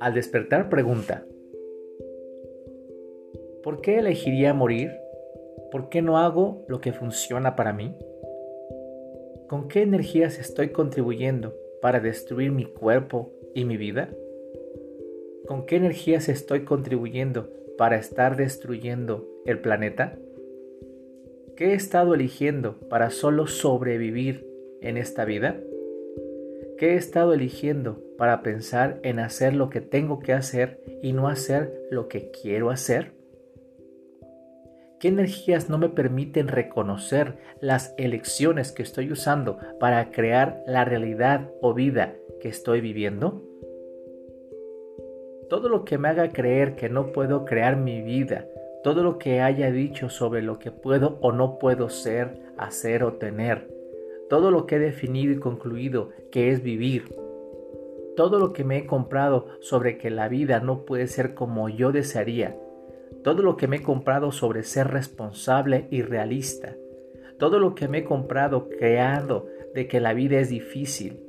Al despertar pregunta, ¿por qué elegiría morir? ¿Por qué no hago lo que funciona para mí? ¿Con qué energías estoy contribuyendo para destruir mi cuerpo y mi vida? ¿Con qué energías estoy contribuyendo para estar destruyendo el planeta? ¿Qué he estado eligiendo para solo sobrevivir en esta vida? ¿Qué he estado eligiendo para pensar en hacer lo que tengo que hacer y no hacer lo que quiero hacer? ¿Qué energías no me permiten reconocer las elecciones que estoy usando para crear la realidad o vida que estoy viviendo? Todo lo que me haga creer que no puedo crear mi vida, todo lo que haya dicho sobre lo que puedo o no puedo ser, hacer o tener, todo lo que he definido y concluido que es vivir, todo lo que me he comprado sobre que la vida no puede ser como yo desearía, todo lo que me he comprado sobre ser responsable y realista, todo lo que me he comprado creando de que la vida es difícil,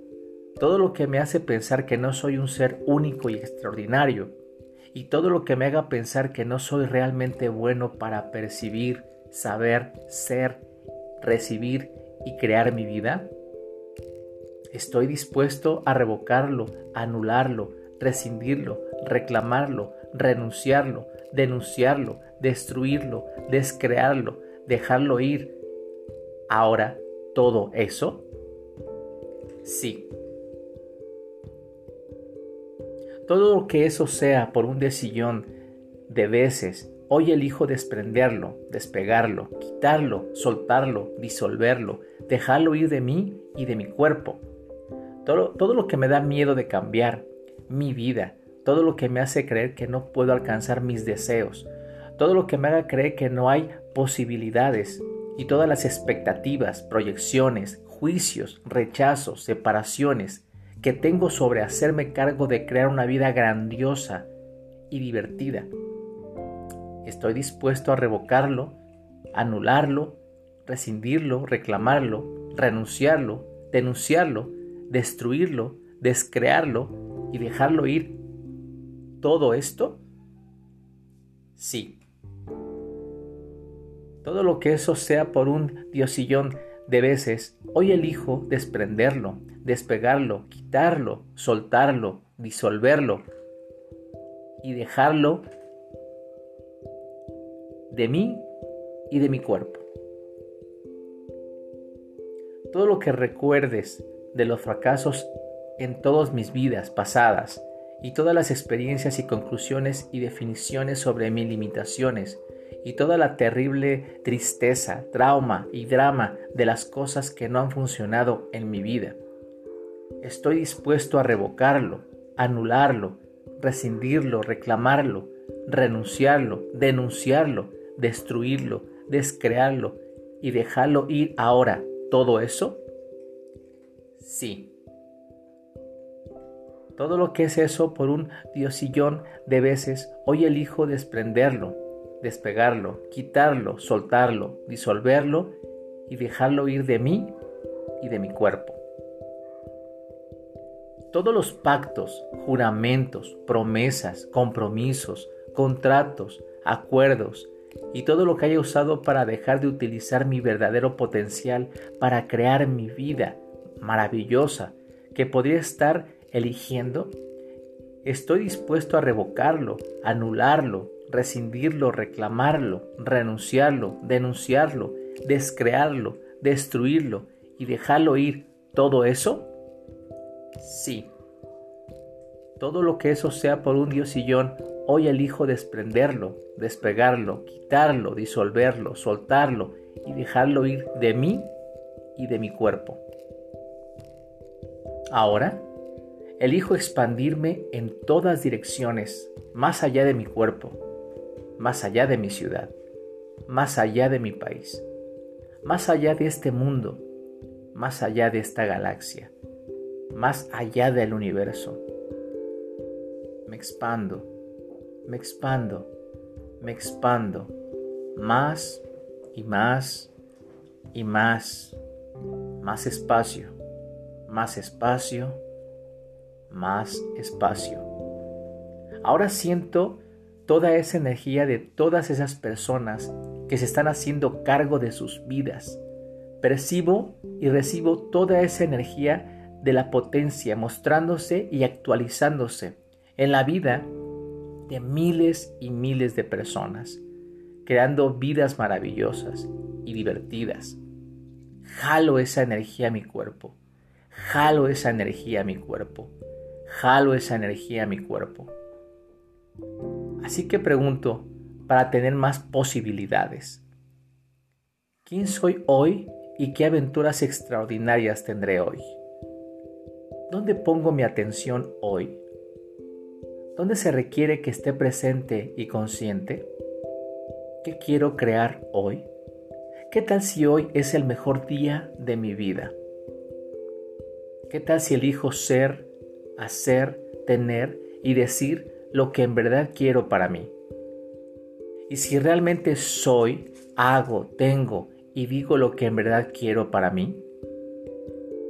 todo lo que me hace pensar que no soy un ser único y extraordinario, y todo lo que me haga pensar que no soy realmente bueno para percibir, saber, ser, recibir y crear mi vida? Estoy dispuesto a revocarlo, anularlo, rescindirlo, reclamarlo, renunciarlo, denunciarlo, destruirlo, descrearlo, dejarlo ir. Ahora, ¿todo eso? Sí. Todo lo que eso sea por un decillón de veces Hoy elijo desprenderlo, despegarlo, quitarlo, soltarlo, disolverlo, dejarlo ir de mí y de mi cuerpo. Todo, todo, lo que me da miedo de cambiar, mi vida, todo lo que me hace creer que no puedo alcanzar mis deseos, todo lo que me haga creer que no hay posibilidades y todas las expectativas, proyecciones, juicios, rechazos, separaciones que tengo sobre hacerme cargo de crear una vida grandiosa y divertida Estoy dispuesto a revocarlo, anularlo, rescindirlo, reclamarlo, renunciarlo, denunciarlo, destruirlo, descrearlo y dejarlo ir. ¿Todo esto? Sí. Todo lo que eso sea por un diosillón de veces, hoy elijo desprenderlo, despegarlo, quitarlo, soltarlo, disolverlo y dejarlo de mí y de mi cuerpo. Todo lo que recuerdes de los fracasos en todas mis vidas pasadas y todas las experiencias y conclusiones y definiciones sobre mis limitaciones y toda la terrible tristeza, trauma y drama de las cosas que no han funcionado en mi vida. Estoy dispuesto a revocarlo, anularlo, rescindirlo, reclamarlo, renunciarlo, denunciarlo, destruirlo, descrearlo y dejarlo ir ahora, ¿todo eso? Sí. Todo lo que es eso por un diosillón de veces, hoy elijo desprenderlo, despegarlo, quitarlo, soltarlo, disolverlo y dejarlo ir de mí y de mi cuerpo. Todos los pactos, juramentos, promesas, compromisos, contratos, acuerdos, y todo lo que haya usado para dejar de utilizar mi verdadero potencial para crear mi vida maravillosa que podría estar eligiendo, estoy dispuesto a revocarlo, anularlo, rescindirlo, reclamarlo, renunciarlo, denunciarlo, descrearlo, destruirlo y dejarlo ir. ¿Todo eso? Sí. Todo lo que eso sea por un diosillón Hoy elijo desprenderlo, despegarlo, quitarlo, disolverlo, soltarlo y dejarlo ir de mí y de mi cuerpo. Ahora, elijo expandirme en todas direcciones, más allá de mi cuerpo, más allá de mi ciudad, más allá de mi país, más allá de este mundo, más allá de esta galaxia, más allá del universo. Me expando me expando, me expando más y más y más más espacio, más espacio, más espacio. Ahora siento toda esa energía de todas esas personas que se están haciendo cargo de sus vidas. Percibo y recibo toda esa energía de la potencia mostrándose y actualizándose en la vida de miles y miles de personas, creando vidas maravillosas y divertidas. Jalo esa energía a mi cuerpo, jalo esa energía a mi cuerpo, jalo esa energía a mi cuerpo. Así que pregunto, para tener más posibilidades, ¿quién soy hoy y qué aventuras extraordinarias tendré hoy? ¿Dónde pongo mi atención hoy? ¿Dónde se requiere que esté presente y consciente? ¿Qué quiero crear hoy? ¿Qué tal si hoy es el mejor día de mi vida? ¿Qué tal si elijo ser, hacer, tener y decir lo que en verdad quiero para mí? Y si realmente soy, hago, tengo y digo lo que en verdad quiero para mí?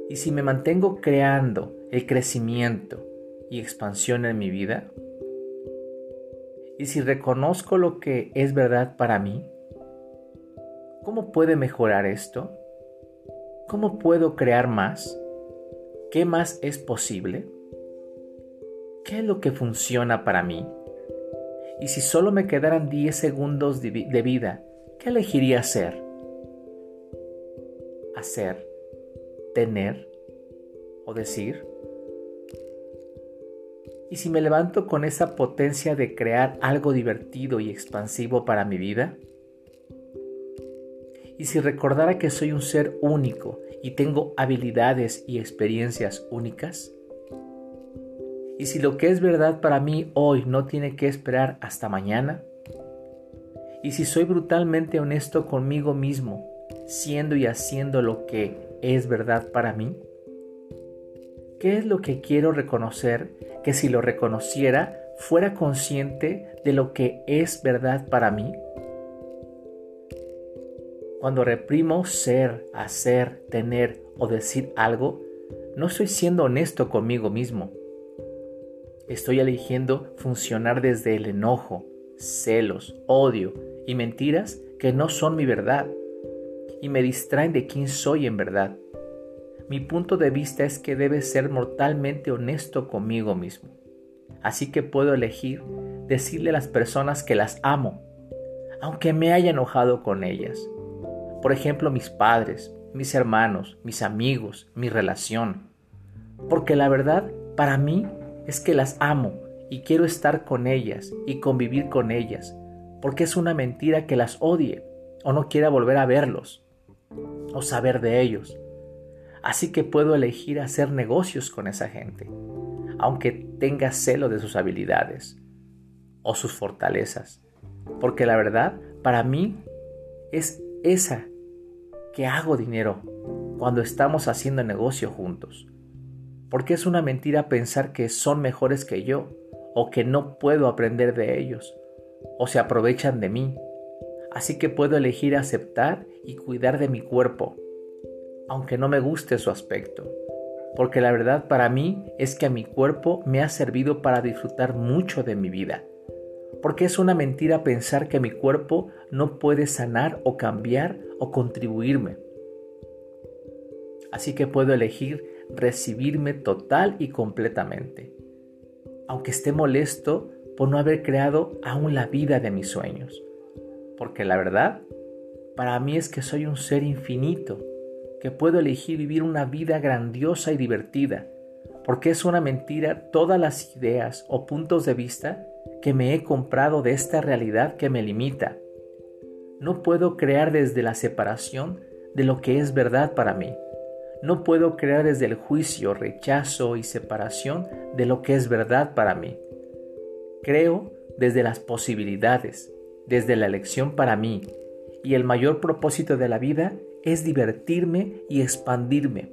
Y si me mantengo creando el crecimiento y expansión en mi vida? Y si reconozco lo que es verdad para mí? ¿Cómo puede mejorar esto? ¿Cómo puedo crear más? ¿Qué más es posible? ¿Qué es lo que funciona para mí? Y si solo me quedaran 10 segundos de vida, ¿qué elegiría hacer? Hacer, tener o decir. ¿Y si me levanto con esa potencia de crear algo divertido y expansivo para mi vida? y si recordara que soy un ser único y tengo habilidades y experiencias únicas? ¿Y si lo que es verdad para mí hoy no tiene que esperar hasta mañana? ¿Y si soy brutalmente honesto conmigo mismo, siendo y haciendo lo que es verdad para mí? ¿Qué es lo que quiero reconocer que si lo reconociera fuera consciente de lo que es verdad para mí? Cuando reprimo ser, hacer, tener o decir algo, no estoy siendo honesto conmigo mismo. Estoy eligiendo funcionar desde el enojo, celos, odio y mentiras que no son mi verdad y me distraen de quién soy en verdad. Mi punto de vista es que debe ser mortalmente honesto conmigo mismo. Así que puedo elegir decirle a las personas que las amo, aunque me haya enojado con ellas por ejemplo, mis padres, mis hermanos, mis amigos, mi relación. Porque la verdad para mí es que las amo y quiero estar con ellas y convivir con ellas, porque es una mentira que las odie o no quiera volver a verlos o saber de ellos. Así que puedo elegir hacer negocios con esa gente, aunque tenga celo de sus habilidades o sus fortalezas, porque la verdad para mí es esa que hago dinero cuando estamos haciendo negocio juntos. Porque es una mentira pensar que son mejores que yo o que no puedo aprender de ellos o se aprovechan de mí. Así que puedo elegir aceptar y cuidar de mi cuerpo, aunque no me guste su aspecto. Porque la verdad para mí es que a mi cuerpo me ha servido para disfrutar mucho de mi vida porque es una mentira pensar que mi cuerpo no puede sanar o cambiar o contribuirme. Así que puedo elegir recibirme total y completamente, aunque esté molesto por no haber creado aún la vida de mis sueños. Porque la verdad, para mí es que soy un ser infinito, que puedo elegir vivir una vida grandiosa y divertida, porque es una mentira todas las ideas o puntos de vista que me he comprado de esta realidad que me limita. No puedo crear desde la separación de lo que es verdad para mí. No puedo crear desde el juicio, rechazo y separación de lo que es verdad para mí. Creo desde las posibilidades, desde la elección para mí, y el mayor propósito de la vida es divertirme y expandirme.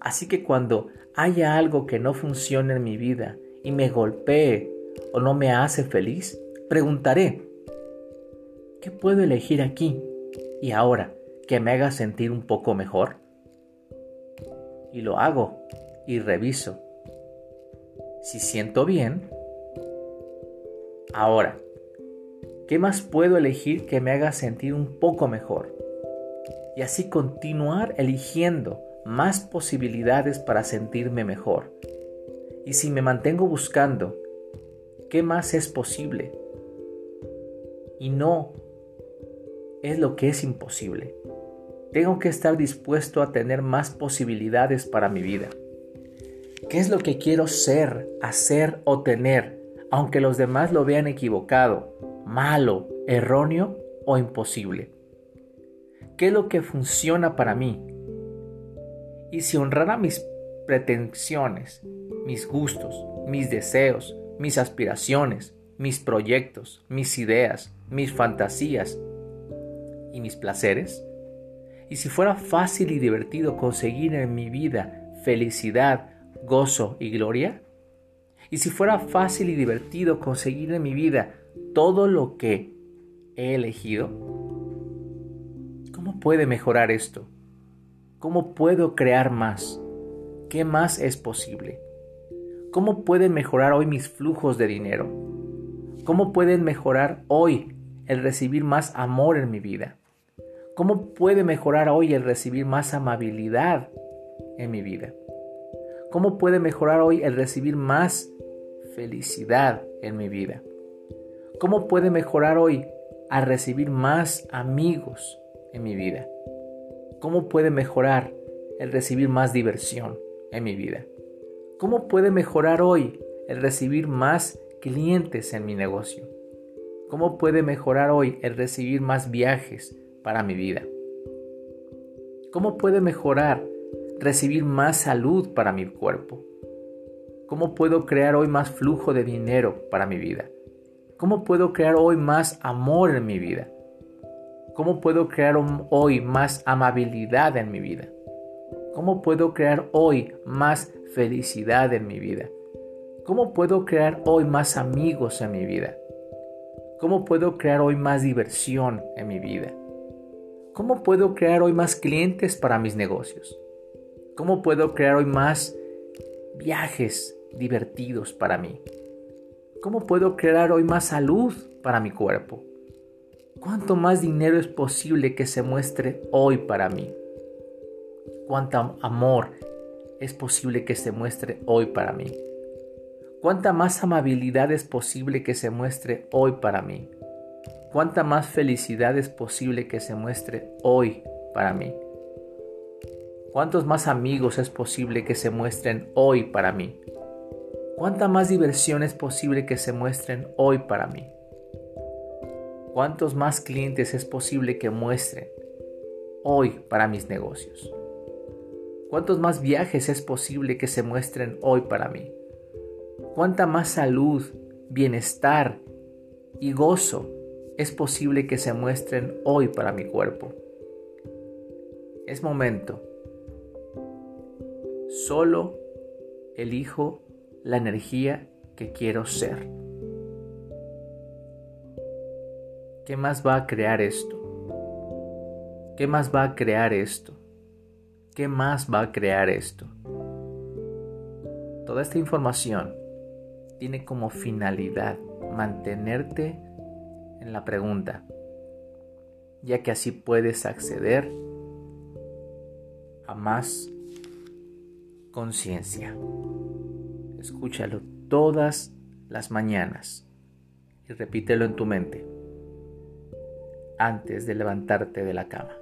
Así que cuando haya algo que no funcione en mi vida y me golpee o no me hace feliz, preguntaré, ¿qué puedo elegir aquí y ahora que me haga sentir un poco mejor? Y lo hago y reviso. Si siento bien, ahora, ¿qué más puedo elegir que me haga sentir un poco mejor? Y así continuar eligiendo más posibilidades para sentirme mejor. Y si me mantengo buscando, ¿qué más es posible? Y no es lo que es imposible. Tengo que estar dispuesto a tener más posibilidades para mi vida. ¿Qué es lo que quiero ser, hacer o tener, aunque los demás lo vean equivocado, malo, erróneo o imposible? ¿Qué es lo que funciona para mí? Y si honrara mis pretensiones, mis gustos, mis deseos, mis aspiraciones, mis proyectos, mis ideas, mis fantasías y mis placeres, y si fuera fácil y divertido conseguir en mi vida felicidad, gozo y gloria, y si fuera fácil y divertido conseguir en mi vida todo lo que he elegido, ¿cómo puede mejorar esto? ¿Cómo puedo crear más? ¿Qué más es posible? ¿Cómo pueden mejorar hoy mis flujos de dinero? ¿Cómo pueden mejorar hoy el recibir más amor en mi vida? ¿Cómo puede mejorar hoy el recibir más amabilidad en mi vida? ¿Cómo puede mejorar hoy el recibir más felicidad en mi vida? ¿Cómo puede mejorar hoy al recibir más amigos en mi vida? ¿Cómo puede mejorar el recibir más diversión en mi vida? ¿Cómo puede mejorar hoy el recibir más clientes en mi negocio? ¿Cómo puede mejorar hoy el recibir más viajes para mi vida? ¿Cómo puede mejorar recibir más salud para mi cuerpo? ¿Cómo puedo crear hoy más flujo de dinero para mi vida? ¿Cómo puedo crear hoy más amor en mi vida? ¿Cómo puedo crear hoy más amabilidad en mi vida? ¿Cómo puedo crear hoy más felicidad en mi vida? ¿Cómo puedo crear hoy más amigos en mi vida? ¿Cómo puedo crear hoy más diversión en mi vida? ¿Cómo puedo crear hoy más clientes para mis negocios? ¿Cómo puedo crear hoy más viajes divertidos para mí? ¿Cómo puedo crear hoy más salud para mi cuerpo? ¿Cuánto más dinero es posible que se muestre hoy para mí? ¿Cuánto amor es posible que se muestre hoy para mí? ¿Cuánta más amabilidad es posible que se muestre hoy para mí? ¿Cuánta más felicidad es posible que se muestre hoy para mí? ¿Cuántos más amigos es posible que se muestren hoy para mí? ¿Cuánta más diversión es posible que se muestren hoy para mí? ¿Cuántos más clientes es posible que muestren hoy para mis negocios? ¿Cuántos más viajes es posible que se muestren hoy para mí? ¿Cuánta más salud, bienestar y gozo es posible que se muestren hoy para mi cuerpo? Es momento. Solo elijo la energía que quiero ser. ¿Qué más va a crear esto? ¿Qué más va a crear esto? ¿Qué más va a crear esto? Toda esta información tiene como finalidad mantenerte en la pregunta, ya que así puedes acceder a más conciencia. Escúchalo todas las mañanas y repítelo en tu mente antes de levantarte de la cama.